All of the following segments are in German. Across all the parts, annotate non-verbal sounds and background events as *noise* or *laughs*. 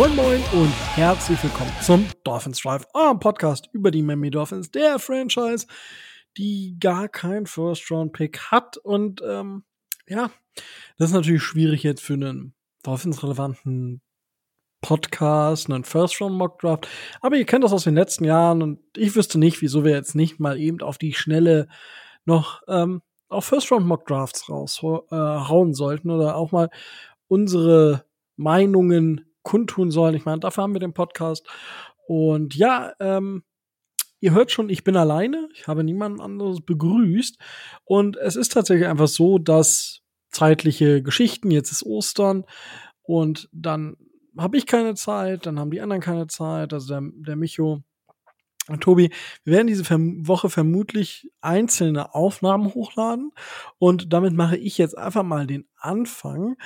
Moin Moin und herzlich willkommen zum Dolphins Drive, eurem Podcast über die Miami Dolphins, der Franchise, die gar kein First-Round-Pick hat. Und ähm, ja, das ist natürlich schwierig jetzt für einen Dolphins-relevanten Podcast, einen First-Round-Mock-Draft. Aber ihr kennt das aus den letzten Jahren und ich wüsste nicht, wieso wir jetzt nicht mal eben auf die Schnelle noch ähm, auf First-Round-Mock-Drafts raushauen äh, sollten oder auch mal unsere Meinungen kundtun sollen. Ich meine, dafür haben wir den Podcast. Und ja, ähm, ihr hört schon, ich bin alleine. Ich habe niemanden anderes begrüßt. Und es ist tatsächlich einfach so, dass zeitliche Geschichten, jetzt ist Ostern und dann habe ich keine Zeit, dann haben die anderen keine Zeit, also der, der Micho und Tobi, wir werden diese Woche vermutlich einzelne Aufnahmen hochladen und damit mache ich jetzt einfach mal den Anfang.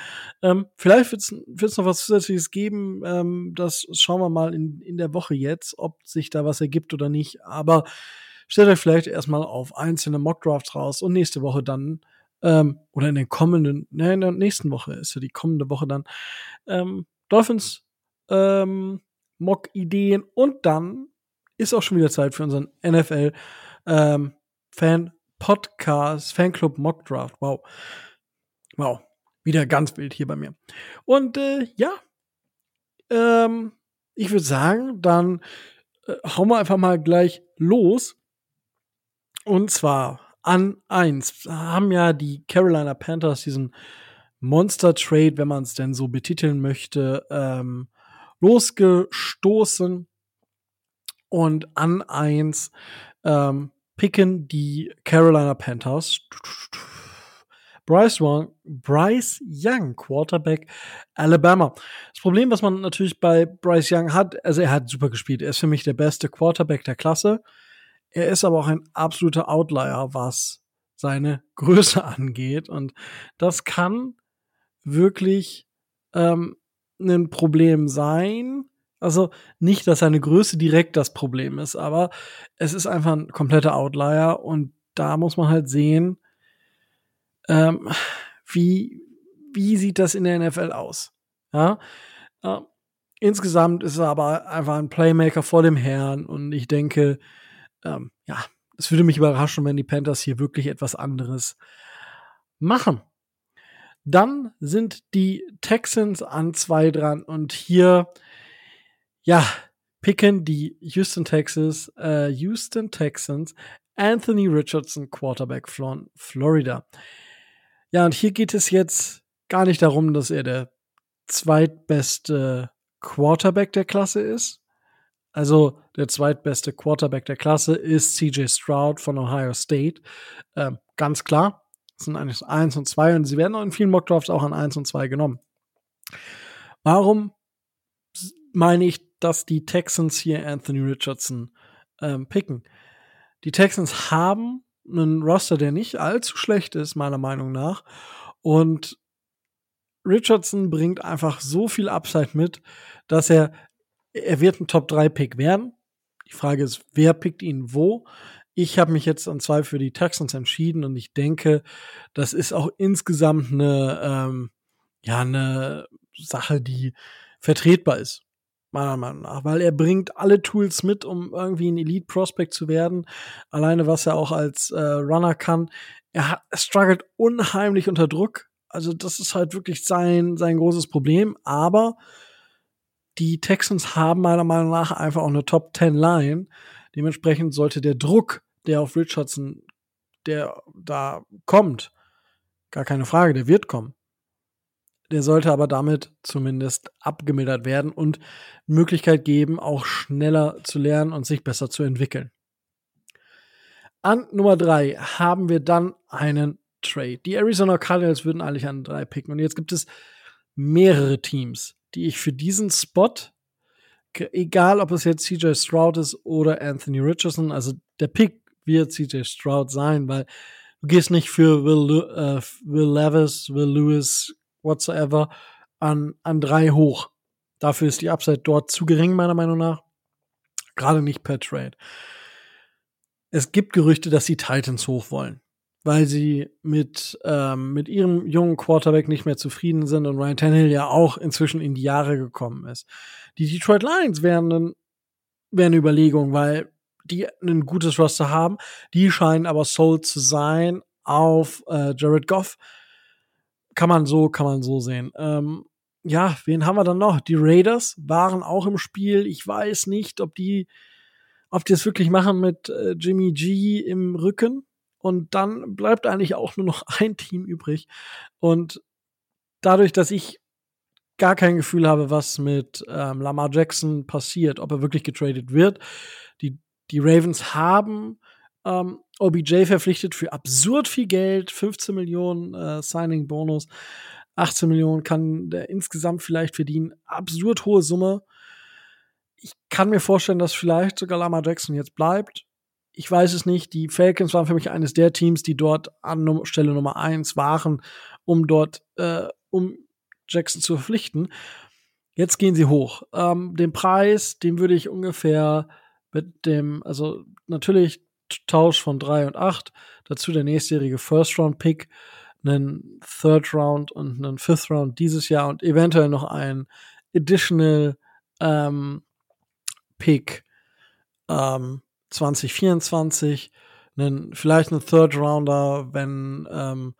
Ähm, vielleicht wird es noch was Zusätzliches geben, ähm, das schauen wir mal in, in der Woche jetzt, ob sich da was ergibt oder nicht, aber stellt euch vielleicht erstmal auf einzelne Mockdrafts raus und nächste Woche dann ähm, oder in den kommenden, ne, in der nächsten Woche ist ja die kommende Woche dann ähm, Dolphins ähm, Mock-Ideen und dann ist auch schon wieder Zeit für unseren NFL ähm, Fan Podcast, Fanclub Mock Draft. Wow. Wow. Wieder ganz wild hier bei mir. Und äh, ja, ähm, ich würde sagen, dann äh, hauen wir einfach mal gleich los. Und zwar an eins haben ja die Carolina Panthers diesen Monster Trade, wenn man es denn so betiteln möchte, ähm, losgestoßen und an eins ähm, picken die Carolina Panthers Bryce Young, Bryce Young, Quarterback Alabama. Das Problem, was man natürlich bei Bryce Young hat, also er hat super gespielt. Er ist für mich der beste Quarterback der Klasse. Er ist aber auch ein absoluter Outlier, was seine Größe *laughs* angeht. Und das kann wirklich ähm, ein Problem sein. Also nicht, dass seine Größe direkt das Problem ist, aber es ist einfach ein kompletter Outlier und da muss man halt sehen, ähm, wie, wie sieht das in der NFL aus? Ja, äh, insgesamt ist er aber einfach ein Playmaker vor dem Herrn und ich denke, ähm, ja, es würde mich überraschen, wenn die Panthers hier wirklich etwas anderes machen. Dann sind die Texans an zwei dran und hier, ja, picken die Houston Texas, äh, Houston Texans Anthony Richardson, Quarterback von Florida. Ja, und hier geht es jetzt gar nicht darum, dass er der zweitbeste Quarterback der Klasse ist. Also der zweitbeste Quarterback der Klasse ist CJ Stroud von Ohio State. Ähm, ganz klar. Sind eigentlich 1 und 2 und sie werden auch in vielen Mockdrafts auch an 1 und 2 genommen. Warum meine ich, dass die Texans hier Anthony Richardson ähm, picken? Die Texans haben einen Roster, der nicht allzu schlecht ist, meiner Meinung nach. Und Richardson bringt einfach so viel Upside mit, dass er, er wird ein Top 3 Pick werden. Die Frage ist, wer pickt ihn wo? Ich habe mich jetzt an zwei für die Texans entschieden und ich denke, das ist auch insgesamt eine, ähm, ja, eine Sache, die vertretbar ist. Meiner Meinung nach, weil er bringt alle Tools mit, um irgendwie ein Elite Prospect zu werden. Alleine was er auch als äh, Runner kann. Er hat, er struggelt unheimlich unter Druck. Also das ist halt wirklich sein, sein großes Problem. Aber die Texans haben meiner Meinung nach einfach auch eine Top 10 Line. Dementsprechend sollte der Druck der auf Richardson, der da kommt, gar keine Frage, der wird kommen. Der sollte aber damit zumindest abgemildert werden und Möglichkeit geben, auch schneller zu lernen und sich besser zu entwickeln. An Nummer drei haben wir dann einen Trade. Die Arizona Cardinals würden eigentlich an drei picken. Und jetzt gibt es mehrere Teams, die ich für diesen Spot, egal ob es jetzt CJ Stroud ist oder Anthony Richardson, also der Pick wird CJ Stroud sein, weil du gehst nicht für Will, äh, Will Levis, Will Lewis, whatsoever an, an drei hoch. Dafür ist die Upside dort zu gering, meiner Meinung nach. Gerade nicht per Trade. Es gibt Gerüchte, dass die Titans hoch wollen, weil sie mit, ähm, mit ihrem jungen Quarterback nicht mehr zufrieden sind und Ryan Tannehill ja auch inzwischen in die Jahre gekommen ist. Die Detroit Lions wären, wären eine Überlegung, weil die ein gutes Roster haben. Die scheinen aber sold zu sein auf äh, Jared Goff. Kann man so, kann man so sehen. Ähm, ja, wen haben wir dann noch? Die Raiders waren auch im Spiel. Ich weiß nicht, ob die, ob die es wirklich machen mit äh, Jimmy G im Rücken. Und dann bleibt eigentlich auch nur noch *laughs* ein Team übrig. Und dadurch, dass ich gar kein Gefühl habe, was mit ähm, Lamar Jackson passiert, ob er wirklich getradet wird. Die die Ravens haben ähm, OBJ verpflichtet für absurd viel Geld, 15 Millionen äh, Signing-Bonus, 18 Millionen kann der insgesamt vielleicht verdienen. Absurd hohe Summe. Ich kann mir vorstellen, dass vielleicht sogar Lamar Jackson jetzt bleibt. Ich weiß es nicht. Die Falcons waren für mich eines der Teams, die dort an Stelle Nummer eins waren, um dort, äh, um Jackson zu verpflichten. Jetzt gehen sie hoch. Ähm, den Preis, den würde ich ungefähr mit dem, also natürlich Tausch von 3 und 8, dazu der nächstjährige First-Round-Pick, einen Third-Round und einen Fifth-Round dieses Jahr und eventuell noch ein Additional ähm, Pick ähm, 2024, einen, vielleicht einen Third-Rounder, wenn ähm,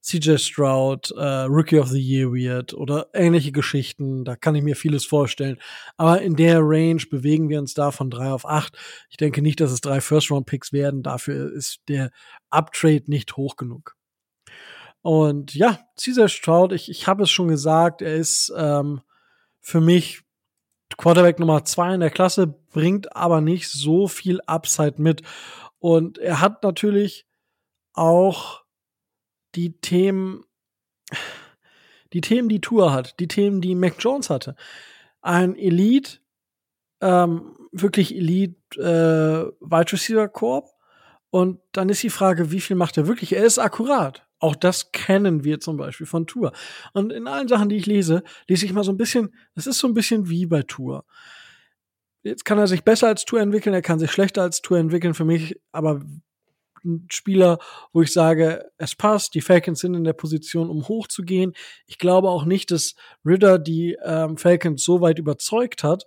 CJ Stroud äh, Rookie of the Year wird oder ähnliche Geschichten. Da kann ich mir vieles vorstellen. Aber in der Range bewegen wir uns da von drei auf acht. Ich denke nicht, dass es drei First-Round-Picks werden. Dafür ist der Uptrade nicht hoch genug. Und ja, CJ Stroud, ich, ich habe es schon gesagt, er ist ähm, für mich Quarterback Nummer zwei in der Klasse, bringt aber nicht so viel Upside mit. Und er hat natürlich auch die Themen, die Themen, die Tour hat, die Themen, die Mac Jones hatte. Ein Elite, ähm, wirklich Elite äh, Wide Receiver Korb. Und dann ist die Frage, wie viel macht er wirklich? Er ist akkurat. Auch das kennen wir zum Beispiel von Tour. Und in allen Sachen, die ich lese, lese ich mal so ein bisschen, das ist so ein bisschen wie bei Tour. Jetzt kann er sich besser als Tour entwickeln, er kann sich schlechter als Tour entwickeln für mich, aber ein Spieler, wo ich sage, es passt, die Falcons sind in der Position, um hochzugehen. Ich glaube auch nicht, dass Ritter die ähm, Falcons so weit überzeugt hat,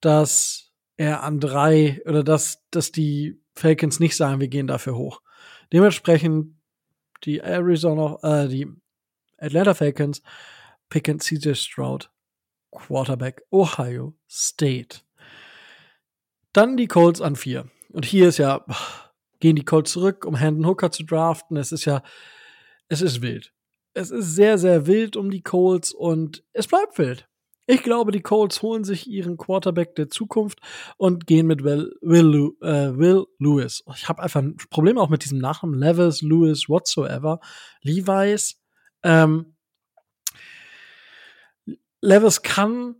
dass er an drei oder dass, dass die Falcons nicht sagen, wir gehen dafür hoch. Dementsprechend die Arizona, äh, die Atlanta Falcons picken CJ Stroud, Quarterback Ohio State. Dann die Colts an vier. Und hier ist ja, gehen die Colts zurück, um Hendon Hooker zu draften. Es ist ja, es ist wild. Es ist sehr, sehr wild um die Colts und es bleibt wild. Ich glaube, die Colts holen sich ihren Quarterback der Zukunft und gehen mit Will, Will, äh, Will Lewis. Ich habe einfach ein Problem auch mit diesem Nachnamen. Levis, Lewis, whatsoever. Levi's. Ähm, Levis kann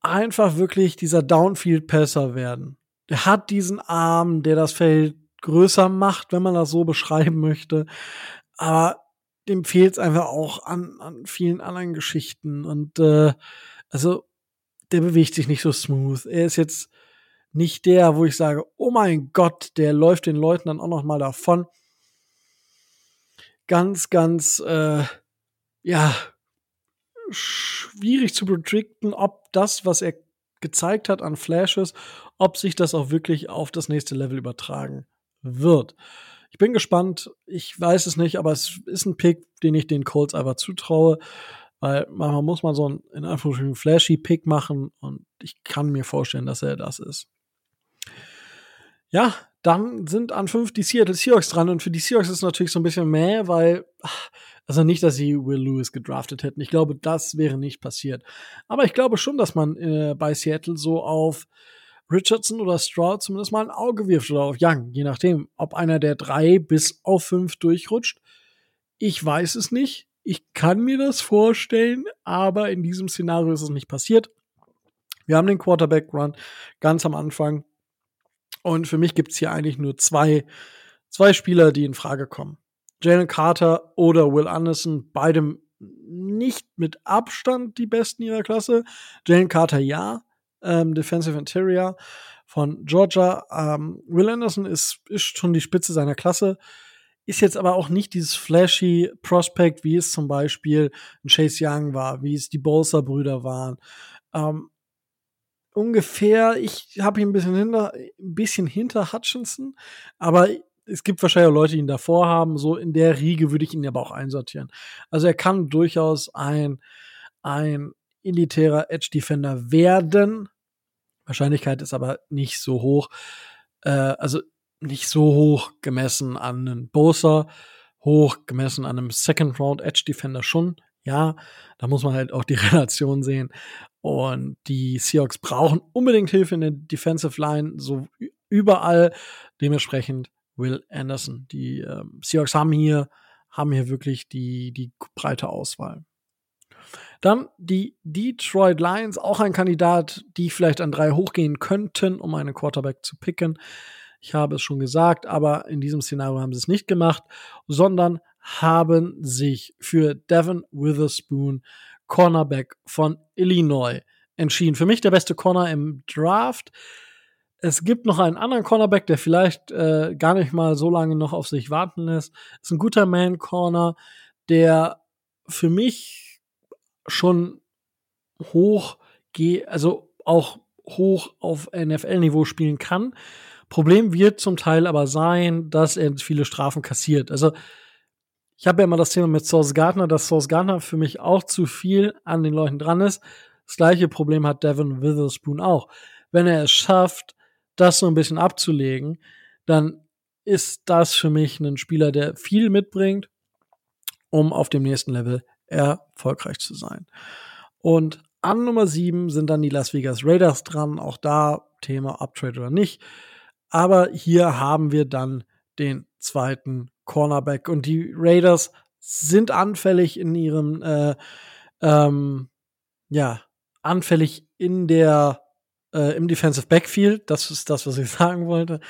einfach wirklich dieser Downfield-Passer werden. Der hat diesen Arm, der das Feld größer macht, wenn man das so beschreiben möchte. Aber dem fehlt es einfach auch an, an vielen anderen Geschichten. Und äh, also, der bewegt sich nicht so smooth. Er ist jetzt nicht der, wo ich sage, oh mein Gott, der läuft den Leuten dann auch noch mal davon. Ganz, ganz, äh, ja, schwierig zu predikten, ob das, was er gezeigt hat an Flashes, ob sich das auch wirklich auf das nächste Level übertragen wird. Ich bin gespannt. Ich weiß es nicht, aber es ist ein Pick, den ich den Colts einfach zutraue. Weil manchmal muss man so einen, in Anführungsstrichen, flashy Pick machen und ich kann mir vorstellen, dass er das ist. Ja, dann sind an fünf die Seattle Seahawks dran und für die Seahawks ist es natürlich so ein bisschen mehr, weil, also nicht, dass sie Will Lewis gedraftet hätten. Ich glaube, das wäre nicht passiert. Aber ich glaube schon, dass man äh, bei Seattle so auf Richardson oder Stroud zumindest mal ein Auge wirft oder auf Young, je nachdem, ob einer der drei bis auf fünf durchrutscht. Ich weiß es nicht. Ich kann mir das vorstellen, aber in diesem Szenario ist es nicht passiert. Wir haben den Quarterback-Run ganz am Anfang. Und für mich gibt es hier eigentlich nur zwei, zwei Spieler, die in Frage kommen. Jalen Carter oder Will Anderson, beide nicht mit Abstand die besten ihrer Klasse. Jalen Carter ja, ähm, Defensive Interior von Georgia. Ähm, Will Anderson ist, ist schon die Spitze seiner Klasse. Ist jetzt aber auch nicht dieses flashy Prospect, wie es zum Beispiel ein Chase Young war, wie es die Bolser-Brüder waren. Ähm, ungefähr, ich habe ihn ein bisschen hinter, ein bisschen hinter Hutchinson, aber es gibt wahrscheinlich auch Leute, die ihn davor haben. So in der Riege würde ich ihn aber auch einsortieren. Also er kann durchaus ein, ein elitärer Edge Defender werden. Wahrscheinlichkeit ist aber nicht so hoch. Äh, also nicht so hoch gemessen an einen Bosa, hoch gemessen an einem Second Round Edge Defender schon. Ja, da muss man halt auch die *laughs* Relation sehen. Und die Seahawks brauchen unbedingt Hilfe in der Defensive Line, so überall. Dementsprechend Will Anderson. Die äh, Seahawks haben hier, haben hier wirklich die, die breite Auswahl. Dann die Detroit Lions, auch ein Kandidat, die vielleicht an drei hochgehen könnten, um einen Quarterback zu picken. Ich habe es schon gesagt, aber in diesem Szenario haben sie es nicht gemacht, sondern haben sich für Devin Witherspoon, Cornerback von Illinois, entschieden. Für mich der beste Corner im Draft. Es gibt noch einen anderen Cornerback, der vielleicht äh, gar nicht mal so lange noch auf sich warten lässt. Ist ein guter Man-Corner, der für mich schon hoch also auch hoch auf NFL-Niveau spielen kann. Problem wird zum Teil aber sein, dass er viele Strafen kassiert. Also ich habe ja immer das Thema mit Source Gardner, dass Source Gardner für mich auch zu viel an den Leuten dran ist. Das gleiche Problem hat Devin Witherspoon auch. Wenn er es schafft, das so ein bisschen abzulegen, dann ist das für mich ein Spieler, der viel mitbringt, um auf dem nächsten Level erfolgreich zu sein. Und an Nummer 7 sind dann die Las Vegas Raiders dran. Auch da Thema Uptrade oder nicht. Aber hier haben wir dann den zweiten Cornerback. Und die Raiders sind anfällig in ihrem, äh, ähm, ja, anfällig in der äh, im Defensive Backfield. Das ist das, was ich *laughs* sagen wollte.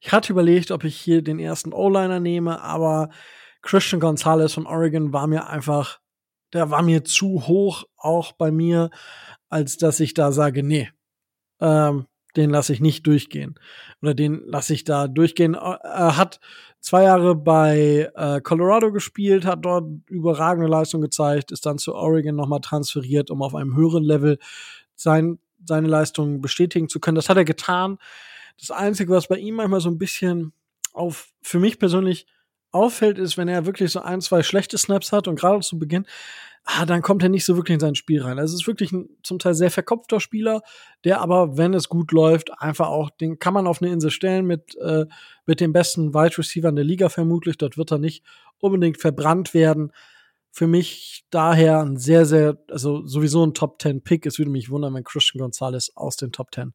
Ich hatte überlegt, ob ich hier den ersten O-Liner nehme, aber Christian Gonzalez von Oregon war mir einfach, der war mir zu hoch, auch bei mir, als dass ich da sage, nee, ähm, den lasse ich nicht durchgehen. Oder den lasse ich da durchgehen. Er hat zwei Jahre bei äh, Colorado gespielt, hat dort überragende Leistung gezeigt, ist dann zu Oregon nochmal transferiert, um auf einem höheren Level sein seine Leistung bestätigen zu können. Das hat er getan. Das Einzige, was bei ihm manchmal so ein bisschen auf, für mich persönlich auffällt, ist, wenn er wirklich so ein, zwei schlechte Snaps hat und gerade zu Beginn, ah, dann kommt er nicht so wirklich in sein Spiel rein. Also es ist wirklich ein zum Teil sehr verkopfter Spieler, der aber, wenn es gut läuft, einfach auch, den kann man auf eine Insel stellen mit, äh, mit den besten Wide Receivern der Liga vermutlich. Dort wird er nicht unbedingt verbrannt werden für mich daher ein sehr, sehr, also sowieso ein Top 10 Pick. Es würde mich wundern, wenn Christian Gonzalez aus den Top 10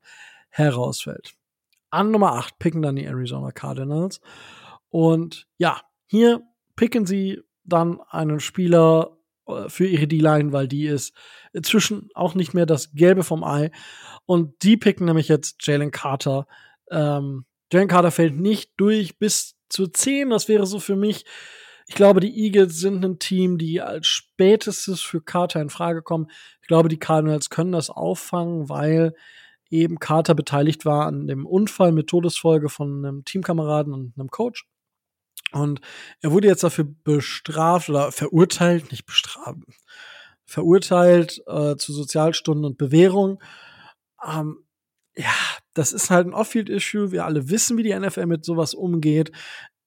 herausfällt. An Nummer 8 picken dann die Arizona Cardinals. Und ja, hier picken sie dann einen Spieler äh, für ihre D-Line, weil die ist inzwischen auch nicht mehr das Gelbe vom Ei. Und die picken nämlich jetzt Jalen Carter. Ähm, Jalen Carter fällt nicht durch bis zu 10. Das wäre so für mich ich glaube, die Eagles sind ein Team, die als spätestes für Carter in Frage kommen. Ich glaube, die Cardinals können das auffangen, weil eben Carter beteiligt war an dem Unfall mit Todesfolge von einem Teamkameraden und einem Coach. Und er wurde jetzt dafür bestraft oder verurteilt, nicht bestraft, verurteilt äh, zu Sozialstunden und Bewährung. Ähm, ja, das ist halt ein Off-Field-Issue. Wir alle wissen, wie die NFL mit sowas umgeht.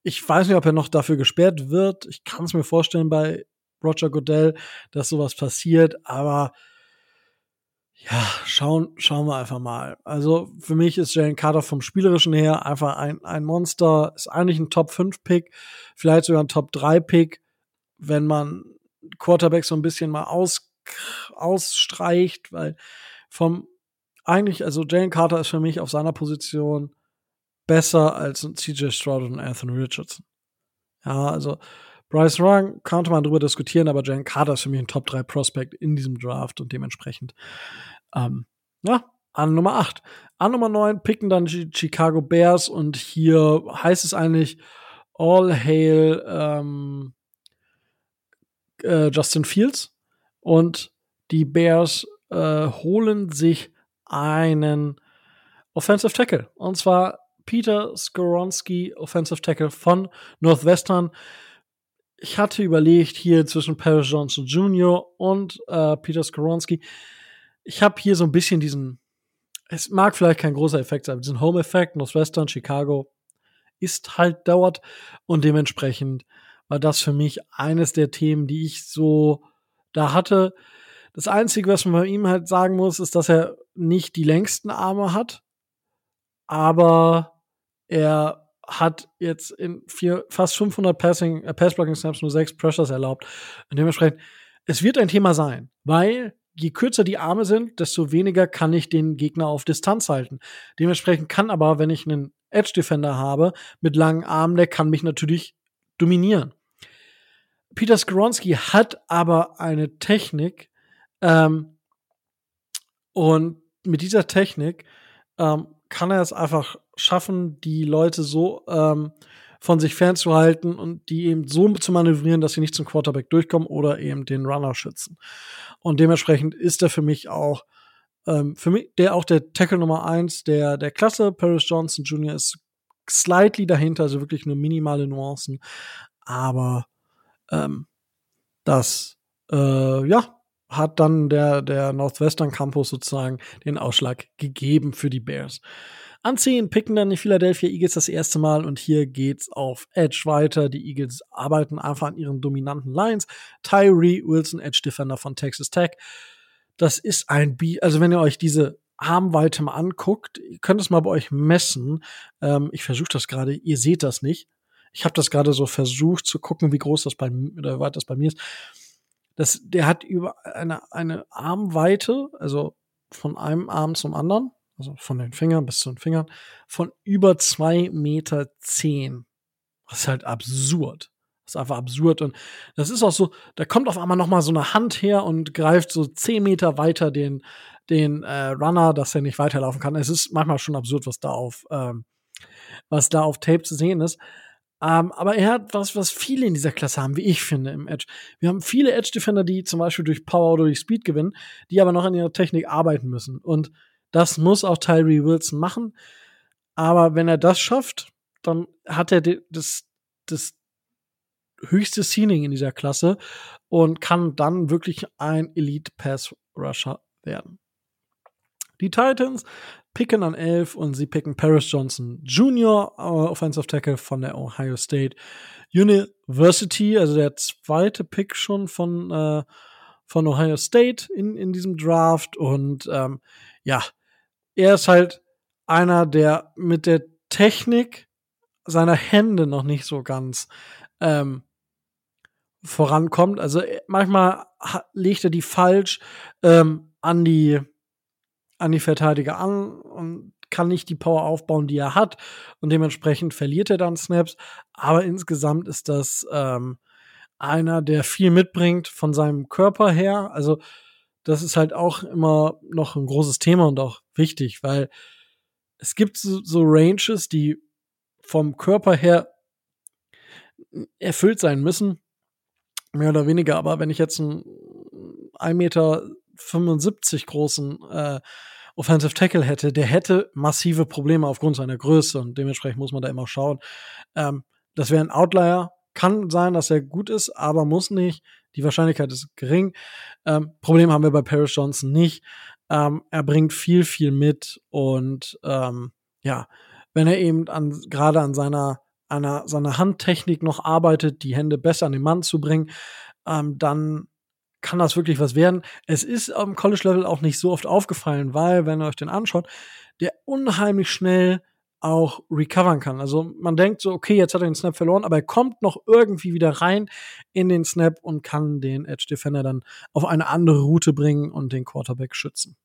Ich weiß nicht, ob er noch dafür gesperrt wird. Ich kann es mir vorstellen bei Roger Goodell, dass sowas passiert, aber ja, schauen, schauen wir einfach mal. Also für mich ist Jalen Carter vom Spielerischen her einfach ein, ein Monster, ist eigentlich ein Top 5 Pick, vielleicht sogar ein Top 3 Pick, wenn man Quarterback so ein bisschen mal aus, ausstreicht, weil vom eigentlich, also Jalen Carter ist für mich auf seiner Position besser als CJ Stroud und Anthony Richardson. Ja, also Bryce Young konnte man drüber diskutieren, aber Jalen Carter ist für mich ein Top 3 Prospect in diesem Draft und dementsprechend, ähm, ja, an Nummer 8. An Nummer 9 picken dann die Chicago Bears und hier heißt es eigentlich All Hail ähm, äh, Justin Fields und die Bears äh, holen sich einen Offensive Tackle. Und zwar Peter Skoronski, Offensive Tackle von Northwestern. Ich hatte überlegt, hier zwischen Paris Johnson Jr. und äh, Peter Skoronski. Ich habe hier so ein bisschen diesen, es mag vielleicht kein großer Effekt sein, diesen Home-Effekt, Northwestern, Chicago ist halt dort und dementsprechend war das für mich eines der Themen, die ich so da hatte. Das Einzige, was man bei ihm halt sagen muss, ist, dass er nicht die längsten Arme hat aber er hat jetzt in vier, fast 500 Passing, äh, Pass-Blocking-Snaps nur sechs Pressures erlaubt. Und dementsprechend, es wird ein Thema sein, weil je kürzer die Arme sind, desto weniger kann ich den Gegner auf Distanz halten. Dementsprechend kann aber, wenn ich einen Edge-Defender habe mit langen Armen, der kann mich natürlich dominieren. Peter Skoronski hat aber eine Technik ähm, und mit dieser Technik ähm, kann er es einfach schaffen, die Leute so ähm, von sich fernzuhalten und die eben so zu manövrieren, dass sie nicht zum Quarterback durchkommen oder eben den Runner schützen. Und dementsprechend ist er für mich auch ähm, für mich der auch der Tackle Nummer eins der der Klasse. Paris Johnson Jr. ist slightly dahinter, also wirklich nur minimale Nuancen, aber ähm, das äh, ja hat dann der, der Northwestern Campus sozusagen den Ausschlag gegeben für die Bears. An 10 picken dann die Philadelphia Eagles das erste Mal und hier geht's auf Edge weiter. Die Eagles arbeiten einfach an ihren dominanten Lines. Tyree Wilson, Edge Defender von Texas Tech. Das ist ein B, also wenn ihr euch diese Armweite mal anguckt, ihr könnt es mal bei euch messen. Ähm, ich versuche das gerade, ihr seht das nicht. Ich habe das gerade so versucht zu gucken, wie groß das bei mir oder weit das bei mir ist das, der hat über eine, eine Armweite, also von einem Arm zum anderen, also von den Fingern bis zu den Fingern, von über zwei Meter zehn. Das ist halt absurd. Das ist einfach absurd. Und das ist auch so, da kommt auf einmal noch mal so eine Hand her und greift so zehn Meter weiter den, den äh, Runner, dass er nicht weiterlaufen kann. Es ist manchmal schon absurd, was da auf, ähm, was da auf Tape zu sehen ist. Ähm, aber er hat was, was viele in dieser Klasse haben, wie ich finde, im Edge. Wir haben viele Edge-Defender, die zum Beispiel durch Power oder durch Speed gewinnen, die aber noch an ihrer Technik arbeiten müssen. Und das muss auch Tyree Wilson machen. Aber wenn er das schafft, dann hat er das, das höchste Ceiling in dieser Klasse und kann dann wirklich ein Elite Pass Rusher werden. Die Titans picken an 11 und sie picken Paris Johnson Jr., uh, Offensive Tackle von der Ohio State University, also der zweite Pick schon von, äh, von Ohio State in, in diesem Draft. Und ähm, ja, er ist halt einer, der mit der Technik seiner Hände noch nicht so ganz ähm, vorankommt. Also äh, manchmal legt er die falsch ähm, an die an die Verteidiger an und kann nicht die Power aufbauen, die er hat. Und dementsprechend verliert er dann Snaps. Aber insgesamt ist das ähm, einer, der viel mitbringt von seinem Körper her. Also das ist halt auch immer noch ein großes Thema und auch wichtig, weil es gibt so, so Ranges, die vom Körper her erfüllt sein müssen. Mehr oder weniger. Aber wenn ich jetzt einen 1 Meter 75 großen äh, Offensive Tackle hätte, der hätte massive Probleme aufgrund seiner Größe und dementsprechend muss man da immer schauen. Ähm, das wäre ein Outlier. Kann sein, dass er gut ist, aber muss nicht. Die Wahrscheinlichkeit ist gering. Ähm, Problem haben wir bei Paris Johnson nicht. Ähm, er bringt viel, viel mit und ähm, ja, wenn er eben an, gerade an seiner, einer, seiner Handtechnik noch arbeitet, die Hände besser an den Mann zu bringen, ähm, dann kann das wirklich was werden. Es ist am College-Level auch nicht so oft aufgefallen, weil, wenn ihr euch den anschaut, der unheimlich schnell auch recovern kann. Also man denkt so, okay, jetzt hat er den Snap verloren, aber er kommt noch irgendwie wieder rein in den Snap und kann den Edge Defender dann auf eine andere Route bringen und den Quarterback schützen.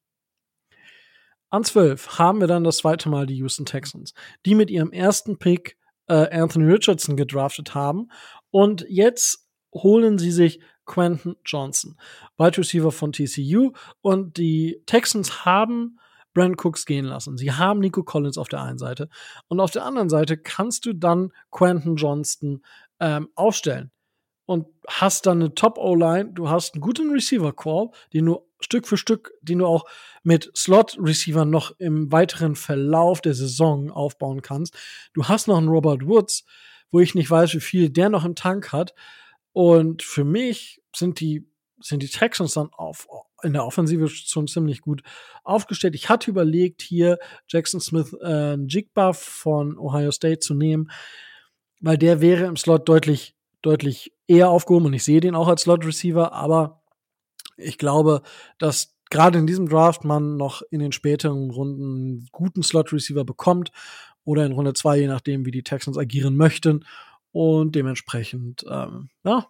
An 12 haben wir dann das zweite Mal die Houston Texans, die mit ihrem ersten Pick äh, Anthony Richardson gedraftet haben und jetzt holen sie sich Quentin Johnson, Wide Receiver von TCU. Und die Texans haben Brand Cooks gehen lassen. Sie haben Nico Collins auf der einen Seite. Und auf der anderen Seite kannst du dann Quentin Johnston ähm, aufstellen. und hast dann eine Top-O-Line, du hast einen guten Receiver-Core, den du Stück für Stück, den du auch mit Slot-Receivern noch im weiteren Verlauf der Saison aufbauen kannst. Du hast noch einen Robert Woods, wo ich nicht weiß, wie viel der noch im Tank hat. Und für mich sind die, sind die Texans dann auf, in der Offensive schon ziemlich gut aufgestellt. Ich hatte überlegt, hier Jackson Smith äh, Jigba von Ohio State zu nehmen, weil der wäre im Slot deutlich, deutlich eher aufgehoben und ich sehe den auch als Slot Receiver, aber ich glaube, dass gerade in diesem Draft man noch in den späteren Runden einen guten Slot Receiver bekommt oder in Runde zwei, je nachdem, wie die Texans agieren möchten. Und dementsprechend, ähm, ja,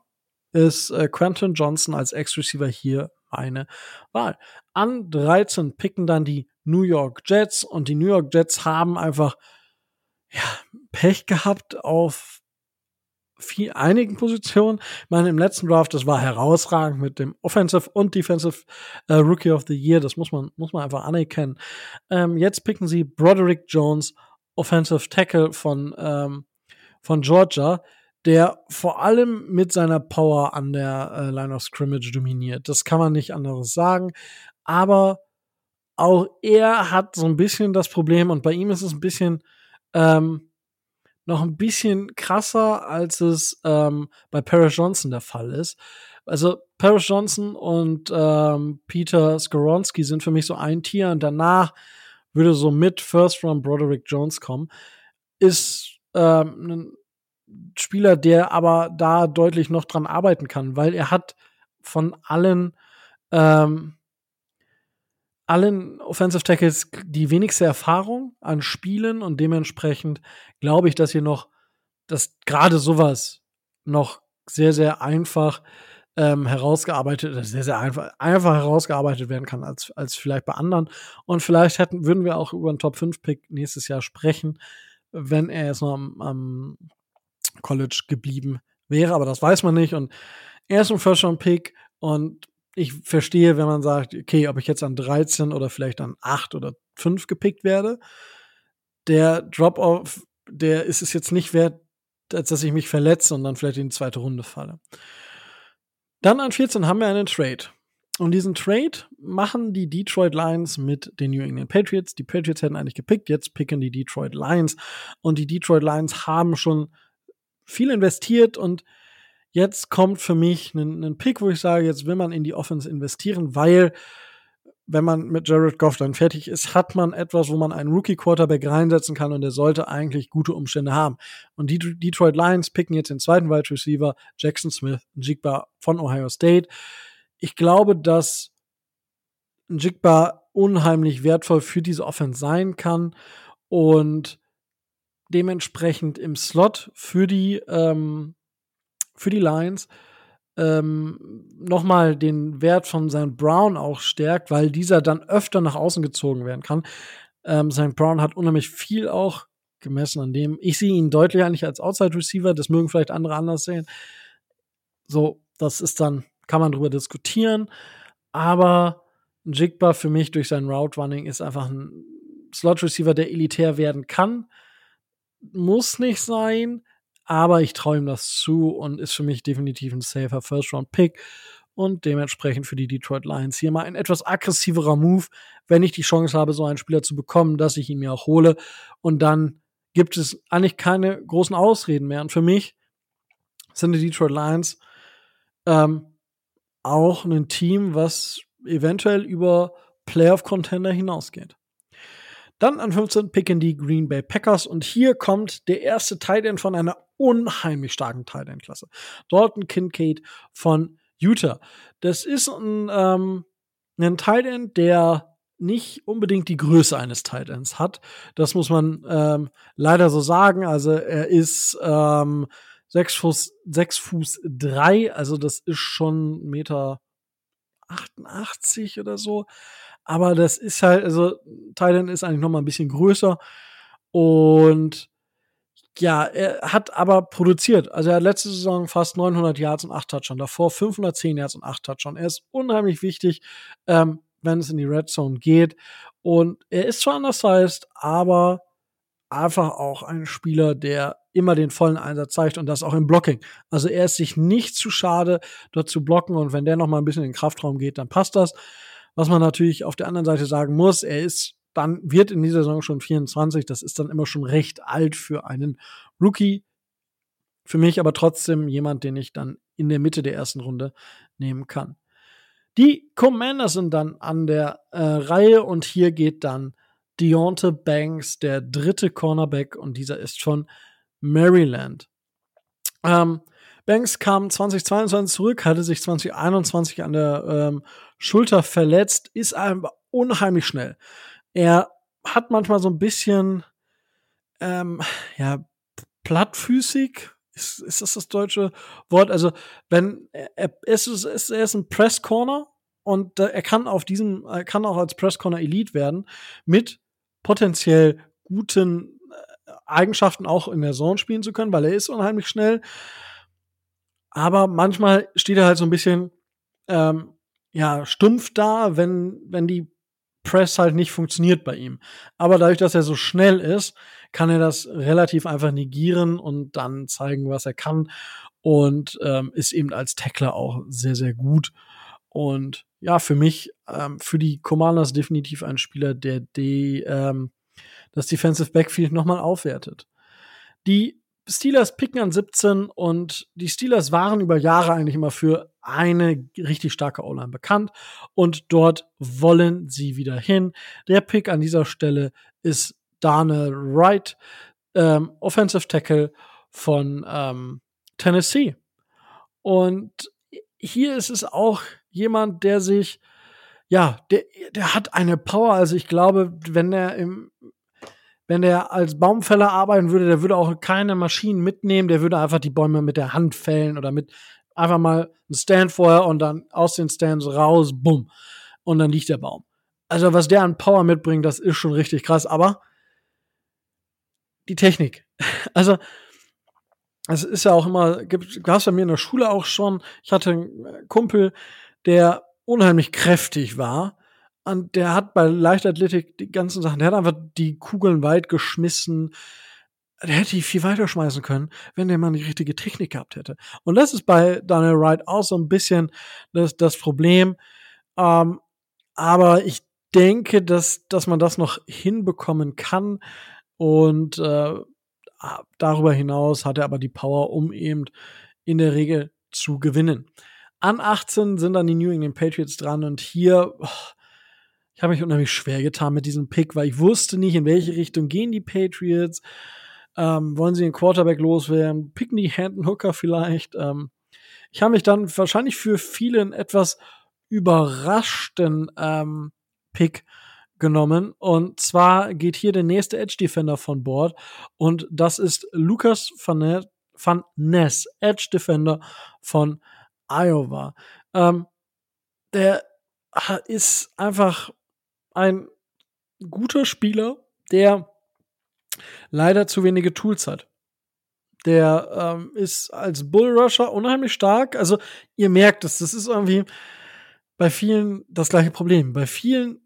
ist äh, Quentin Johnson als Ex-Receiver hier eine Wahl. An 13 picken dann die New York Jets und die New York Jets haben einfach ja, Pech gehabt auf viel, einigen Positionen. Ich meine, im letzten Draft, das war herausragend mit dem Offensive und Defensive äh, Rookie of the Year. Das muss man, muss man einfach anerkennen. Ähm, jetzt picken sie Broderick Jones, Offensive Tackle von, ähm, von Georgia der vor allem mit seiner Power an der äh, Line of Scrimmage dominiert. Das kann man nicht anderes sagen. Aber auch er hat so ein bisschen das Problem und bei ihm ist es ein bisschen ähm, noch ein bisschen krasser, als es ähm, bei Paris Johnson der Fall ist. Also Paris Johnson und ähm, Peter Skoronski sind für mich so ein Tier und danach würde so mit First Round Broderick Jones kommen. Ist ähm, ein Spieler, der aber da deutlich noch dran arbeiten kann, weil er hat von allen ähm, allen Offensive Tackles die wenigste Erfahrung an Spielen und dementsprechend glaube ich, dass hier noch, dass gerade sowas noch sehr, sehr einfach ähm, herausgearbeitet, sehr, sehr einfach, einfach herausgearbeitet werden kann als, als vielleicht bei anderen. Und vielleicht hätten, würden wir auch über einen Top 5 Pick nächstes Jahr sprechen, wenn er jetzt noch am, am College geblieben wäre, aber das weiß man nicht. Und er ist ein First-Round-Pick und ich verstehe, wenn man sagt, okay, ob ich jetzt an 13 oder vielleicht an 8 oder 5 gepickt werde, der Drop-Off, der ist es jetzt nicht wert, als dass ich mich verletze und dann vielleicht in die zweite Runde falle. Dann an 14 haben wir einen Trade. Und diesen Trade machen die Detroit Lions mit den New England Patriots. Die Patriots hätten eigentlich gepickt, jetzt picken die Detroit Lions. Und die Detroit Lions haben schon viel investiert und jetzt kommt für mich ein, ein Pick, wo ich sage, jetzt will man in die Offense investieren, weil wenn man mit Jared Goff dann fertig ist, hat man etwas, wo man einen Rookie-Quarterback reinsetzen kann und der sollte eigentlich gute Umstände haben. Und die Detroit Lions picken jetzt den zweiten Wide Receiver, Jackson Smith, Jigba von Ohio State. Ich glaube, dass Jigba unheimlich wertvoll für diese Offense sein kann und dementsprechend im Slot für die, ähm, für die Lions ähm, nochmal den Wert von St. Brown auch stärkt, weil dieser dann öfter nach außen gezogen werden kann. Ähm, St. Brown hat unheimlich viel auch gemessen an dem. Ich sehe ihn deutlich eigentlich als Outside Receiver, das mögen vielleicht andere anders sehen. So, das ist dann, kann man drüber diskutieren, aber Jigba für mich durch sein Route Running ist einfach ein Slot Receiver, der elitär werden kann. Muss nicht sein, aber ich traue ihm das zu und ist für mich definitiv ein safer First-Round-Pick und dementsprechend für die Detroit Lions hier mal ein etwas aggressiverer Move, wenn ich die Chance habe, so einen Spieler zu bekommen, dass ich ihn mir auch hole. Und dann gibt es eigentlich keine großen Ausreden mehr. Und für mich sind die Detroit Lions ähm, auch ein Team, was eventuell über Playoff-Contender hinausgeht. Dann an 15 picken die Green Bay Packers und hier kommt der erste Tight End von einer unheimlich starken Tight End Klasse. Dalton Kincaid von Utah. Das ist ein, ähm, ein Tight End, der nicht unbedingt die Größe eines Tight Ends hat. Das muss man ähm, leider so sagen. Also er ist ähm, 6 Fuß, 6 Fuß 3, also das ist schon Meter 88 oder so. Aber das ist halt, also Thailand ist eigentlich noch mal ein bisschen größer und ja, er hat aber produziert. Also er hat letzte Saison fast 900 Yards und 8 Touchdowns, davor 510 Yards und 8 Touchdowns. Er ist unheimlich wichtig, ähm, wenn es in die Red Zone geht. Und er ist zwar undersized, aber einfach auch ein Spieler, der immer den vollen Einsatz zeigt und das auch im Blocking. Also er ist sich nicht zu schade, dort zu blocken und wenn der noch mal ein bisschen in den Kraftraum geht, dann passt das. Was man natürlich auf der anderen Seite sagen muss, er ist dann wird in dieser Saison schon 24, das ist dann immer schon recht alt für einen Rookie. Für mich aber trotzdem jemand, den ich dann in der Mitte der ersten Runde nehmen kann. Die Commanders sind dann an der äh, Reihe und hier geht dann Deontay Banks, der dritte Cornerback, und dieser ist von Maryland. Ähm, Banks kam 2022 zurück, hatte sich 2021 an der ähm, Schulter verletzt, ist einfach unheimlich schnell. Er hat manchmal so ein bisschen, ähm, ja, plattfüßig. Ist, ist das das deutsche Wort? Also, wenn er, er, ist, er ist ein Press Corner und äh, er kann auf diesem, er kann auch als Press Corner Elite werden mit potenziell guten äh, Eigenschaften auch in der Zone spielen zu können, weil er ist unheimlich schnell. Aber manchmal steht er halt so ein bisschen ähm, ja stumpf da, wenn wenn die Press halt nicht funktioniert bei ihm. Aber dadurch, dass er so schnell ist, kann er das relativ einfach negieren und dann zeigen, was er kann. Und ähm, ist eben als Tackler auch sehr, sehr gut. Und ja, für mich, ähm, für die Commanders definitiv ein Spieler, der die, ähm, das Defensive Backfield nochmal aufwertet. Die Steelers picken an 17 und die Steelers waren über Jahre eigentlich immer für eine richtig starke O-Line bekannt und dort wollen sie wieder hin. Der Pick an dieser Stelle ist Daniel Wright, ähm, Offensive Tackle von ähm, Tennessee. Und hier ist es auch jemand, der sich, ja, der, der hat eine Power. Also ich glaube, wenn er im wenn der als Baumfäller arbeiten würde, der würde auch keine Maschinen mitnehmen, der würde einfach die Bäume mit der Hand fällen oder mit einfach mal einen Stand vorher und dann aus den Stands raus, bumm. Und dann liegt der Baum. Also, was der an Power mitbringt, das ist schon richtig krass, aber die Technik. *laughs* Also, es ist ja auch immer, gibt, gab es bei mir in der Schule auch schon. Ich hatte einen Kumpel, der unheimlich kräftig war und der hat bei Leichtathletik die ganzen Sachen, der hat einfach die Kugeln weit geschmissen. Der hätte die viel weiter schmeißen können, wenn der mal die richtige Technik gehabt hätte. Und das ist bei Daniel Wright auch so ein bisschen das, das Problem. Ähm, aber ich denke, dass, dass man das noch hinbekommen kann. Und äh, darüber hinaus hat er aber die Power, um eben in der Regel zu gewinnen. An 18 sind dann die New England Patriots dran und hier, oh, ich habe mich unheimlich schwer getan mit diesem Pick, weil ich wusste nicht, in welche Richtung gehen die Patriots. Ähm, wollen sie den Quarterback loswerden? Picken die Hendon Hooker vielleicht? Ähm, ich habe mich dann wahrscheinlich für vielen etwas überraschten ähm, Pick genommen. Und zwar geht hier der nächste Edge Defender von Bord. Und das ist Lucas Van, Van Ness, Edge Defender von Iowa. Ähm, der ist einfach ein guter Spieler, der leider zu wenige Tools hat. Der ähm, ist als Bullrusher unheimlich stark. Also ihr merkt es, das ist irgendwie bei vielen das gleiche Problem. Bei vielen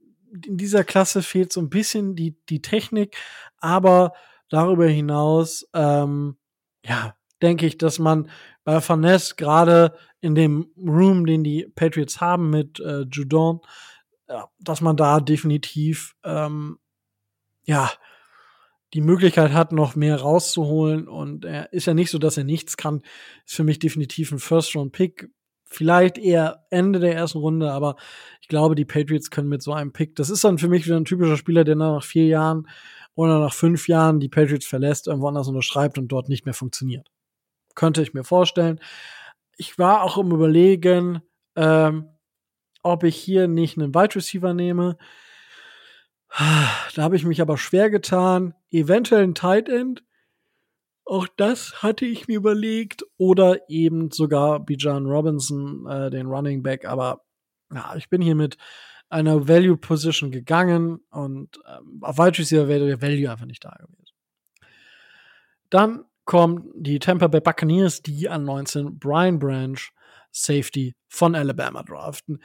in dieser Klasse fehlt so ein bisschen die, die Technik, aber darüber hinaus, ähm, ja, denke ich, dass man bei Finesse gerade in dem Room, den die Patriots haben mit äh, Judon, ja, dass man da definitiv ähm, ja die Möglichkeit hat, noch mehr rauszuholen. Und er ist ja nicht so, dass er nichts kann. Ist für mich definitiv ein First-Round-Pick. Vielleicht eher Ende der ersten Runde, aber ich glaube, die Patriots können mit so einem Pick, das ist dann für mich wieder ein typischer Spieler, der nach vier Jahren oder nach fünf Jahren die Patriots verlässt, irgendwo anders unterschreibt und dort nicht mehr funktioniert. Könnte ich mir vorstellen. Ich war auch im Überlegen, ähm, ob ich hier nicht einen Wide Receiver nehme. Da habe ich mich aber schwer getan. Eventuell ein Tight End. Auch das hatte ich mir überlegt. Oder eben sogar Bijan Robinson, äh, den Running Back. Aber ja, ich bin hier mit einer Value Position gegangen und ähm, auf Wide Receiver wäre der Value einfach nicht da gewesen. Dann kommen die Tampa Bay Buccaneers, die an 19 Brian Branch Safety von Alabama draften.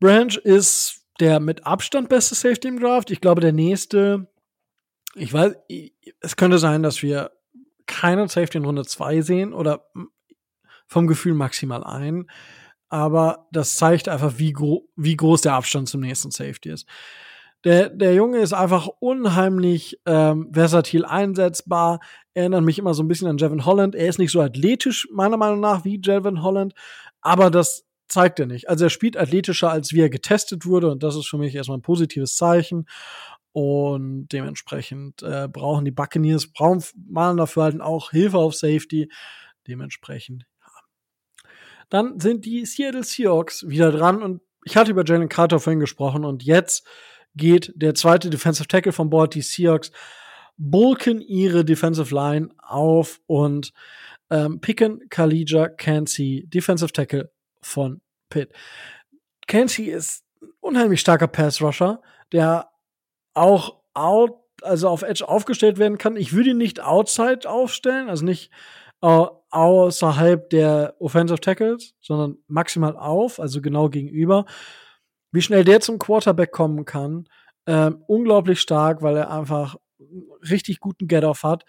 Branch ist der mit Abstand beste Safety im Draft. Ich glaube, der nächste Ich weiß, es könnte sein, dass wir keinen Safety in Runde 2 sehen oder vom Gefühl maximal ein. Aber das zeigt einfach, wie, gro wie groß der Abstand zum nächsten Safety ist. Der, der Junge ist einfach unheimlich ähm, versatil einsetzbar. Erinnert mich immer so ein bisschen an Jevin Holland. Er ist nicht so athletisch, meiner Meinung nach, wie Jevin Holland, aber das zeigt er nicht. Also er spielt athletischer, als wie er getestet wurde, und das ist für mich erstmal ein positives Zeichen. Und dementsprechend äh, brauchen die Buccaneers, brauchen malen dafür halt auch Hilfe auf Safety. Dementsprechend, ja. Dann sind die Seattle Seahawks wieder dran und ich hatte über Jalen Carter vorhin gesprochen und jetzt geht der zweite Defensive Tackle von Bord. Die Seahawks bulken ihre Defensive Line auf und ähm, picken Kalija Cansey, Defensive Tackle von Pitt. Cansey ist ein unheimlich starker Pass-Rusher, der auch out, also auf Edge aufgestellt werden kann. Ich würde ihn nicht outside aufstellen, also nicht äh, außerhalb der Offensive Tackles, sondern maximal auf, also genau gegenüber. Wie schnell der zum Quarterback kommen kann, ähm, unglaublich stark, weil er einfach richtig guten Get-Off hat.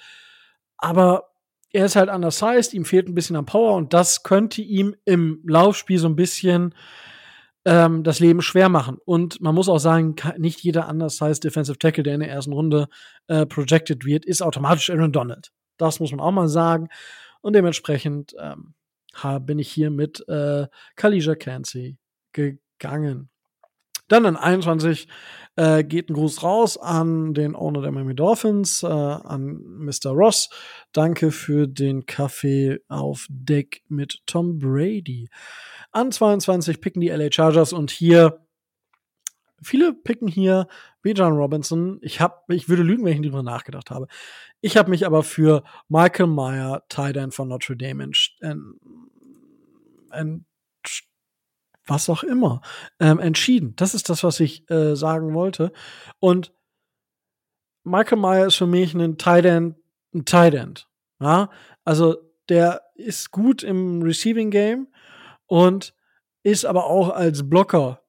Aber er ist halt undersized, ihm fehlt ein bisschen an Power und das könnte ihm im Laufspiel so ein bisschen ähm, das Leben schwer machen. Und man muss auch sagen, nicht jeder undersized Defensive Tackle, der in der ersten Runde äh, projected wird, ist automatisch Aaron Donald. Das muss man auch mal sagen. Und dementsprechend ähm, bin ich hier mit äh, Kalisha Cansey gegangen. Dann in 21 äh, geht ein Gruß raus an den Owner der Miami Dolphins, äh, an Mr. Ross. Danke für den Kaffee auf Deck mit Tom Brady. An 22 picken die LA Chargers und hier viele picken hier Bijan Robinson. Ich hab, ich würde lügen, wenn ich drüber nachgedacht habe. Ich habe mich aber für Michael Meyer, Tight End von Notre Dame, en, en, was auch immer, ähm, entschieden. Das ist das, was ich äh, sagen wollte. Und Michael Meyer ist für mich ein Tight End, ein Tight End. Ja, also der ist gut im Receiving Game und ist aber auch als Blocker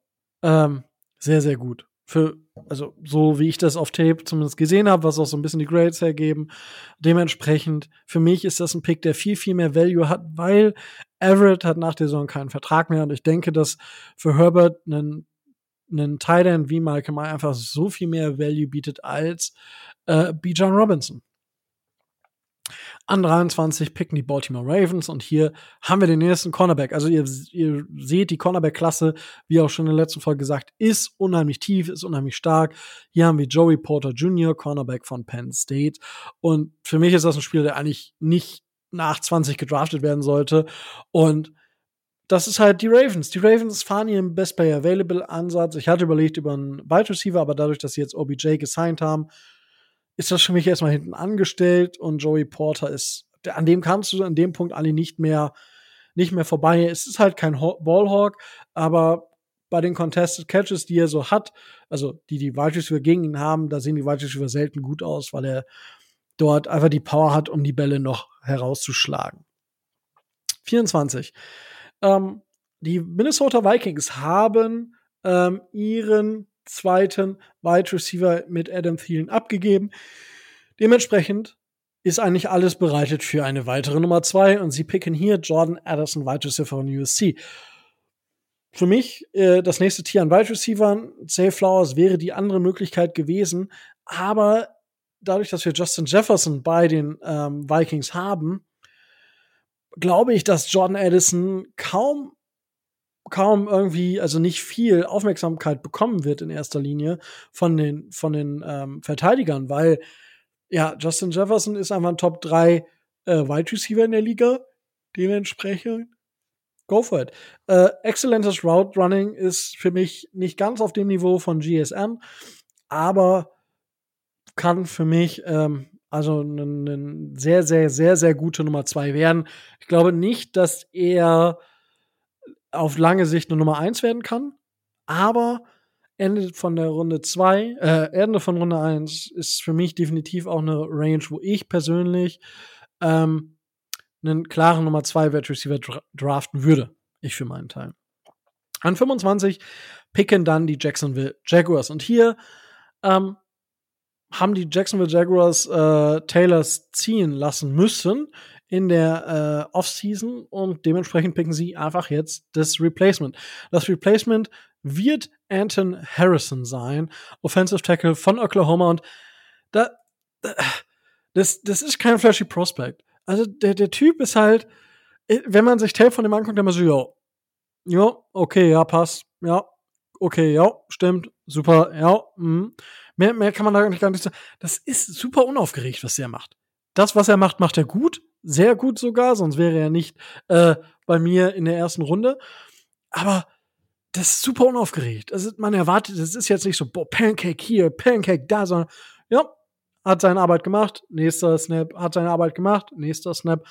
ähm, sehr, sehr gut. Für, also so wie ich das auf Tape zumindest gesehen habe, was auch so ein bisschen die Grades hergeben. Dementsprechend, für mich ist das ein Pick, der viel, viel mehr Value hat, weil Everett hat nach der Saison keinen Vertrag mehr und ich denke, dass für Herbert einen, einen Tight End wie Malcolm einfach so viel mehr Value bietet als äh, Bijan Robinson. An 23 picken die Baltimore Ravens und hier haben wir den nächsten Cornerback. Also ihr, ihr seht, die Cornerback-Klasse, wie auch schon in der letzten Folge gesagt, ist unheimlich tief, ist unheimlich stark. Hier haben wir Joey Porter Jr., Cornerback von Penn State. Und für mich ist das ein Spieler, der eigentlich nicht nach 20 gedraftet werden sollte. Und das ist halt die Ravens. Die Ravens fahren ihren Best Player Available Ansatz. Ich hatte überlegt über einen Wide Receiver, aber dadurch, dass sie jetzt OBJ gesigned haben, ist das für mich erstmal hinten angestellt und Joey Porter ist, an dem kannst du an dem Punkt alle nicht mehr, nicht mehr vorbei. Es ist halt kein Ballhawk, aber bei den Contested Catches, die er so hat, also die die Wide Receiver gegen ihn haben, da sehen die Wide Receiver selten gut aus, weil er dort einfach die Power hat, um die Bälle noch herauszuschlagen. 24. Ähm, die Minnesota Vikings haben ähm, ihren zweiten Wide Receiver mit Adam Thielen abgegeben. Dementsprechend ist eigentlich alles bereitet für eine weitere Nummer zwei und sie picken hier Jordan Addison, Wide Receiver von USC. Für mich äh, das nächste Tier an Wide Receivern, Safe Flowers wäre die andere Möglichkeit gewesen, aber dadurch, dass wir Justin Jefferson bei den ähm, Vikings haben, glaube ich, dass Jordan Addison kaum kaum irgendwie, also nicht viel Aufmerksamkeit bekommen wird in erster Linie von den, von den ähm, Verteidigern, weil ja, Justin Jefferson ist einfach ein Top 3 äh, Wide Receiver in der Liga. Dementsprechend go for it. Äh, exzellentes Route Running ist für mich nicht ganz auf dem Niveau von GSM, aber kann für mich ähm, also eine sehr, sehr, sehr, sehr gute Nummer 2 werden. Ich glaube nicht, dass er auf lange Sicht eine Nummer 1 werden kann, aber Ende von der Runde 2, äh, Ende von Runde 1 ist für mich definitiv auch eine Range, wo ich persönlich ähm, einen klaren Nummer 2 Wide Receiver dra draften würde. Ich für meinen Teil. An 25 picken dann die Jacksonville Jaguars. Und hier ähm, haben die Jacksonville Jaguars äh, Taylors ziehen lassen müssen in der äh, Offseason und dementsprechend picken sie einfach jetzt das Replacement. Das Replacement wird Anton Harrison sein, Offensive Tackle von Oklahoma und da, das, das ist kein flashy Prospect. Also der, der Typ ist halt, äh, wenn man sich Tape von dem anguckt, dann man so, ja, ja, okay, ja, passt, ja, okay, ja, stimmt, super, ja, mh. Mehr, mehr kann man da gar nicht sagen. Das ist super unaufgeregt, was er macht. Das, was er macht, macht er gut. Sehr gut sogar, sonst wäre er nicht äh, bei mir in der ersten Runde. Aber das ist super unaufgeregt. Also man erwartet, das ist jetzt nicht so, boah, Pancake hier, Pancake da, sondern ja, hat seine Arbeit gemacht, nächster Snap, hat seine Arbeit gemacht, nächster Snap.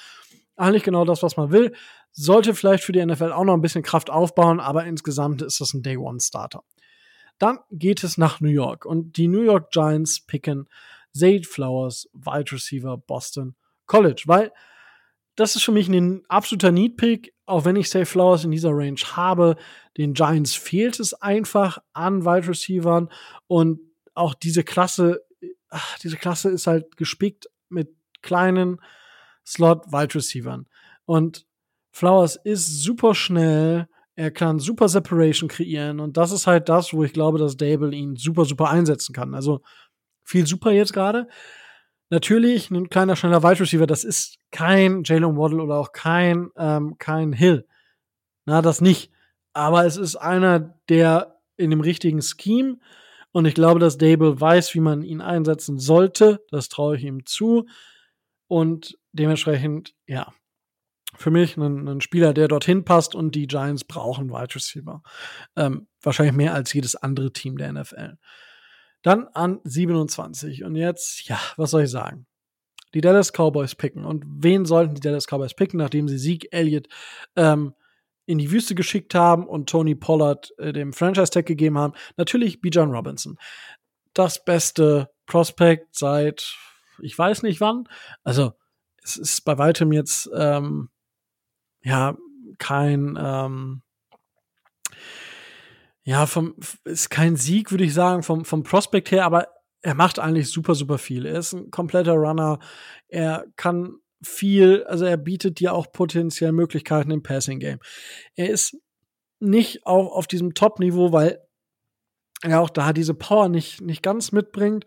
Eigentlich genau das, was man will. Sollte vielleicht für die NFL auch noch ein bisschen Kraft aufbauen, aber insgesamt ist das ein Day-One-Starter. Dann geht es nach New York und die New York Giants picken Zay Flowers, Wide Receiver Boston College, weil das ist für mich ein absoluter Need-Pick, auch wenn ich Zay Flowers in dieser Range habe. Den Giants fehlt es einfach an Wide Receivern und auch diese Klasse, ach, diese Klasse ist halt gespickt mit kleinen Slot Wide Receivern und Flowers ist super schnell, er kann super Separation kreieren und das ist halt das, wo ich glaube, dass Dable ihn super, super einsetzen kann. Also viel super jetzt gerade. Natürlich, ein kleiner, schneller Wide Receiver, das ist kein Jalen Waddle oder auch kein, ähm, kein Hill. Na, das nicht. Aber es ist einer, der in dem richtigen Scheme und ich glaube, dass Dable weiß, wie man ihn einsetzen sollte. Das traue ich ihm zu. Und dementsprechend, ja, für mich ein, ein, Spieler, der dorthin passt und die Giants brauchen Wide Receiver. Ähm, wahrscheinlich mehr als jedes andere Team der NFL. Dann an 27. Und jetzt, ja, was soll ich sagen? Die Dallas Cowboys picken. Und wen sollten die Dallas Cowboys picken, nachdem sie Sieg Elliott ähm, in die Wüste geschickt haben und Tony Pollard äh, dem Franchise-Tag gegeben haben? Natürlich Bijan Robinson. Das beste Prospect seit, ich weiß nicht wann. Also, es ist bei weitem jetzt ähm, ja kein ähm, ja vom ist kein Sieg würde ich sagen vom vom Prospect her, aber er macht eigentlich super super viel. Er ist ein kompletter Runner. Er kann viel, also er bietet dir auch potenziell Möglichkeiten im Passing Game. Er ist nicht auch auf diesem Top Niveau, weil er auch da diese Power nicht nicht ganz mitbringt,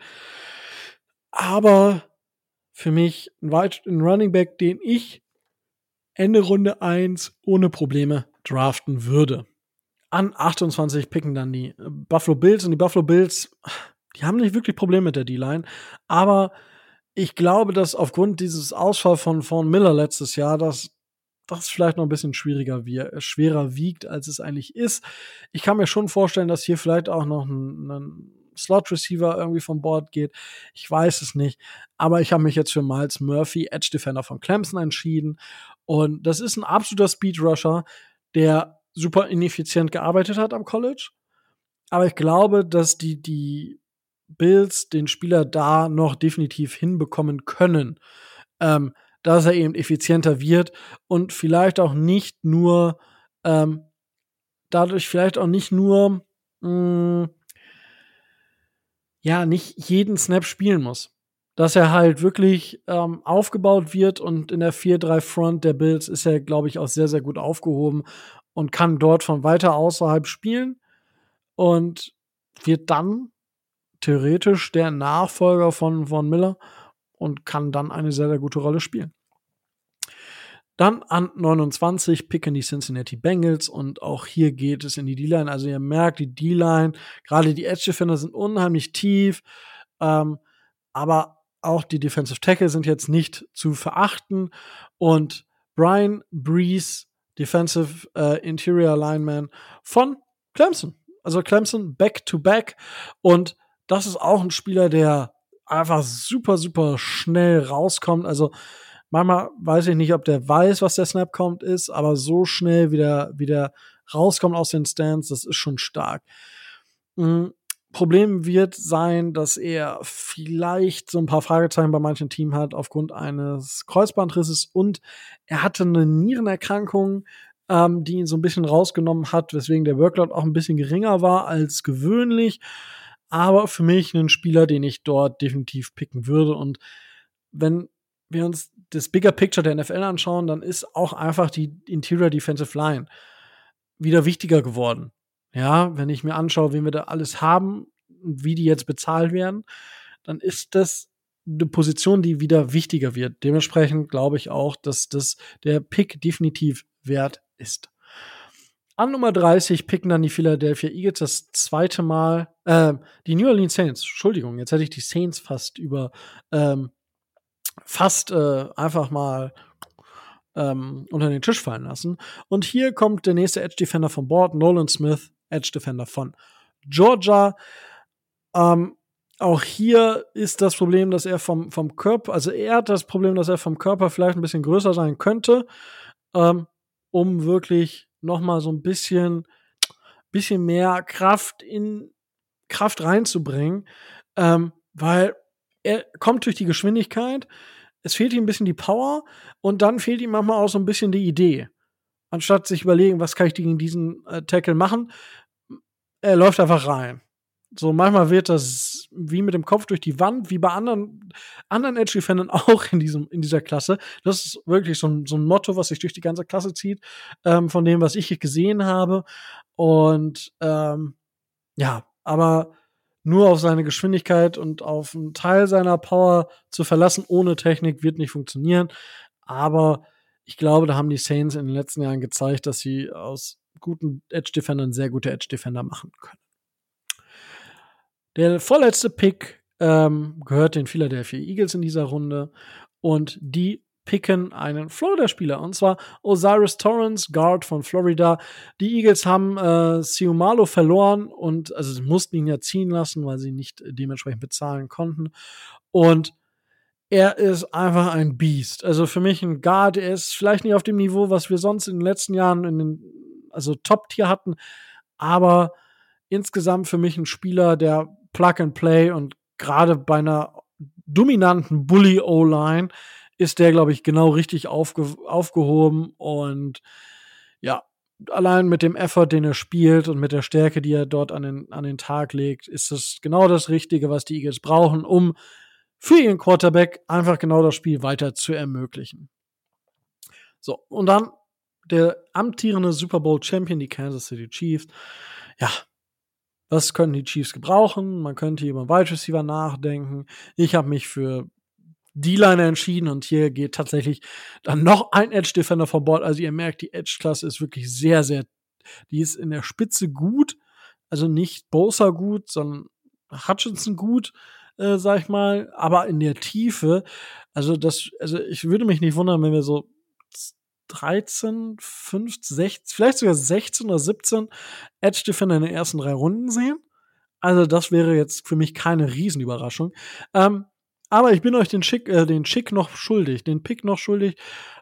aber für mich ein Running Back, den ich Ende Runde 1 ohne Probleme draften würde. An 28 picken dann die Buffalo Bills und die Buffalo Bills, die haben nicht wirklich Probleme mit der D-Line, aber ich glaube, dass aufgrund dieses Ausfall von Von Miller letztes Jahr, dass das vielleicht noch ein bisschen schwieriger wie, schwerer wiegt, als es eigentlich ist. Ich kann mir schon vorstellen, dass hier vielleicht auch noch ein, ein Slot Receiver irgendwie vom Board geht. Ich weiß es nicht. Aber ich habe mich jetzt für Miles Murphy, Edge Defender von Clemson, entschieden. Und das ist ein absoluter Speed Rusher, der super ineffizient gearbeitet hat am College. Aber ich glaube, dass die, die Bills den Spieler da noch definitiv hinbekommen können. Ähm, dass er eben effizienter wird und vielleicht auch nicht nur ähm, dadurch vielleicht auch nicht nur mh, mm, ja nicht jeden Snap spielen muss. Dass er halt wirklich ähm, aufgebaut wird und in der 4-3-Front der Bills ist er, glaube ich, auch sehr, sehr gut aufgehoben und kann dort von weiter außerhalb spielen und wird dann theoretisch der Nachfolger von Von Miller und kann dann eine sehr, sehr gute Rolle spielen. Dann an 29 picken die Cincinnati Bengals und auch hier geht es in die D-Line. Also ihr merkt, die D-Line, gerade die Edge Defender sind unheimlich tief, ähm, aber auch die Defensive Tackle sind jetzt nicht zu verachten und Brian Breeze, Defensive äh, Interior Lineman von Clemson. Also Clemson back to back und das ist auch ein Spieler, der einfach super, super schnell rauskommt. Also Manchmal weiß ich nicht, ob der weiß, was der Snap kommt ist, aber so schnell wieder wieder rauskommt aus den Stands, das ist schon stark. Mhm. Problem wird sein, dass er vielleicht so ein paar Fragezeichen bei manchen Team hat aufgrund eines Kreuzbandrisses und er hatte eine Nierenerkrankung, ähm, die ihn so ein bisschen rausgenommen hat, weswegen der Workload auch ein bisschen geringer war als gewöhnlich. aber für mich ein Spieler, den ich dort definitiv picken würde. Und wenn wir uns das Bigger Picture der NFL anschauen, dann ist auch einfach die Interior Defensive Line wieder wichtiger geworden. Ja, wenn ich mir anschaue, wen wir da alles haben und wie die jetzt bezahlt werden, dann ist das eine Position, die wieder wichtiger wird. Dementsprechend glaube ich auch, dass das der Pick definitiv wert ist. An Nummer 30 picken dann die Philadelphia Eagles das zweite Mal, äh, die New Orleans Saints. Entschuldigung, jetzt hätte ich die Saints fast über, ähm, fast äh, einfach mal ähm, unter den Tisch fallen lassen. Und hier kommt der nächste Edge Defender von Board, Nolan Smith, Edge Defender von Georgia. Ähm, auch hier ist das Problem, dass er vom, vom Körper, also er hat das Problem, dass er vom Körper vielleicht ein bisschen größer sein könnte, ähm, um wirklich noch mal so ein bisschen, bisschen mehr Kraft in Kraft reinzubringen, ähm, weil er kommt durch die Geschwindigkeit, es fehlt ihm ein bisschen die Power und dann fehlt ihm manchmal auch so ein bisschen die Idee. Anstatt sich überlegen, was kann ich gegen diesen äh, Tackle machen, er läuft einfach rein. So, manchmal wird das wie mit dem Kopf durch die Wand, wie bei anderen, anderen Edge-Defendern *laughs* auch in, diesem, in dieser Klasse. Das ist wirklich so ein, so ein Motto, was sich durch die ganze Klasse zieht, ähm, von dem, was ich gesehen habe. Und ähm, ja, aber nur auf seine Geschwindigkeit und auf einen Teil seiner Power zu verlassen, ohne Technik, wird nicht funktionieren. Aber ich glaube, da haben die Saints in den letzten Jahren gezeigt, dass sie aus guten Edge-Defendern sehr gute Edge-Defender machen können. Der vorletzte Pick ähm, gehört den Philadelphia Eagles in dieser Runde und die picken einen Florida-Spieler und zwar Osiris Torrance, Guard von Florida. Die Eagles haben äh, Siumalo verloren und also sie mussten ihn ja ziehen lassen, weil sie nicht dementsprechend bezahlen konnten. Und er ist einfach ein Biest. Also für mich ein Guard, er ist vielleicht nicht auf dem Niveau, was wir sonst in den letzten Jahren in den also Top-Tier hatten, aber insgesamt für mich ein Spieler, der Plug and Play und gerade bei einer dominanten Bully O-Line ist der, glaube ich, genau richtig aufge aufgehoben und ja, allein mit dem Effort, den er spielt und mit der Stärke, die er dort an den, an den Tag legt, ist das genau das Richtige, was die Eagles brauchen, um für ihren Quarterback einfach genau das Spiel weiter zu ermöglichen. So, und dann der amtierende Super Bowl Champion, die Kansas City Chiefs. Ja, was können die Chiefs gebrauchen? Man könnte über Wide Receiver nachdenken. Ich habe mich für D-Liner entschieden und hier geht tatsächlich dann noch ein Edge Defender vom Bord. Also ihr merkt, die Edge Klasse ist wirklich sehr, sehr, die ist in der Spitze gut. Also nicht Bosa gut, sondern Hutchinson gut, äh, sag ich mal. Aber in der Tiefe, also das, also ich würde mich nicht wundern, wenn wir so 13, 15, 16, vielleicht sogar 16 oder 17 Edge Defender in den ersten drei Runden sehen. Also das wäre jetzt für mich keine Riesenüberraschung. Ähm, aber ich bin euch den Schick, äh, den Schick noch schuldig, den Pick noch schuldig.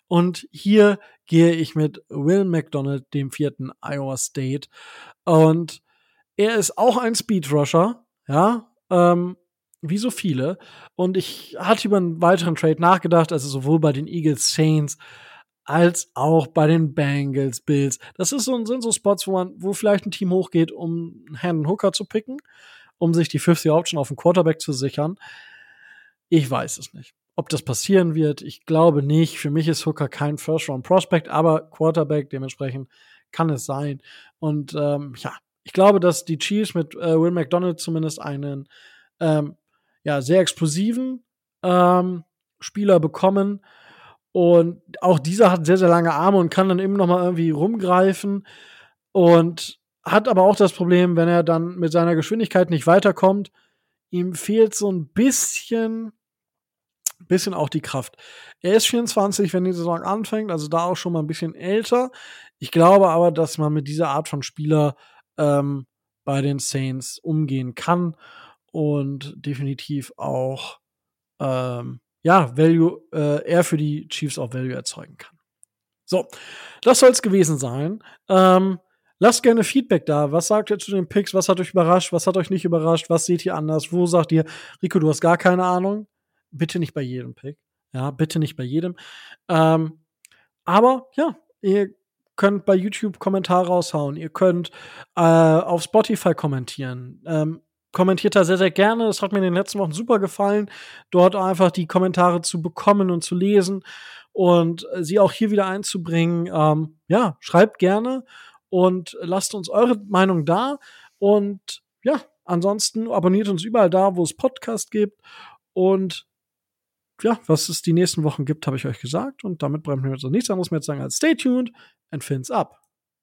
Und hier gehe ich mit Will McDonald, dem vierten Iowa State. Und er ist auch ein Speedrusher, ja, ähm, wie so viele. Und ich hatte über einen weiteren Trade nachgedacht, also sowohl bei den Eagles Saints als auch bei den Bengals, Bills. Das ist so, sind so Spots, wo man, wo vielleicht ein Team hochgeht, um einen Hooker zu picken, um sich die 50 Option auf den Quarterback zu sichern. Ich weiß es nicht. Ob das passieren wird, ich glaube nicht. Für mich ist Hooker kein First-Round-Prospect, aber Quarterback, dementsprechend kann es sein. Und ähm, ja, ich glaube, dass die Chiefs mit äh, Will McDonald zumindest einen ähm, ja, sehr explosiven ähm, Spieler bekommen, und auch dieser hat sehr, sehr lange Arme und kann dann eben noch mal irgendwie rumgreifen. Und hat aber auch das Problem, wenn er dann mit seiner Geschwindigkeit nicht weiterkommt, ihm fehlt so ein bisschen, bisschen auch die Kraft. Er ist 24, wenn die Saison anfängt, also da auch schon mal ein bisschen älter. Ich glaube aber, dass man mit dieser Art von Spieler ähm, bei den Saints umgehen kann und definitiv auch ähm, ja, Value, äh, er für die Chiefs auch Value erzeugen kann. So, das soll es gewesen sein. Ähm, lasst gerne Feedback da. Was sagt ihr zu den Picks? Was hat euch überrascht? Was hat euch nicht überrascht? Was seht ihr anders? Wo sagt ihr, Rico, du hast gar keine Ahnung? Bitte nicht bei jedem Pick. Ja, bitte nicht bei jedem. Ähm, aber ja, ihr könnt bei YouTube Kommentare raushauen. Ihr könnt äh, auf Spotify kommentieren. Ähm, kommentiert da sehr, sehr gerne. Es hat mir in den letzten Wochen super gefallen, dort einfach die Kommentare zu bekommen und zu lesen und sie auch hier wieder einzubringen. Ähm, ja, schreibt gerne und lasst uns eure Meinung da. Und ja, ansonsten abonniert uns überall da, wo es Podcast gibt. Und ja, was es die nächsten Wochen gibt, habe ich euch gesagt. Und damit bleibt mir jetzt noch nichts anderes mehr zu sagen als stay tuned and fins up.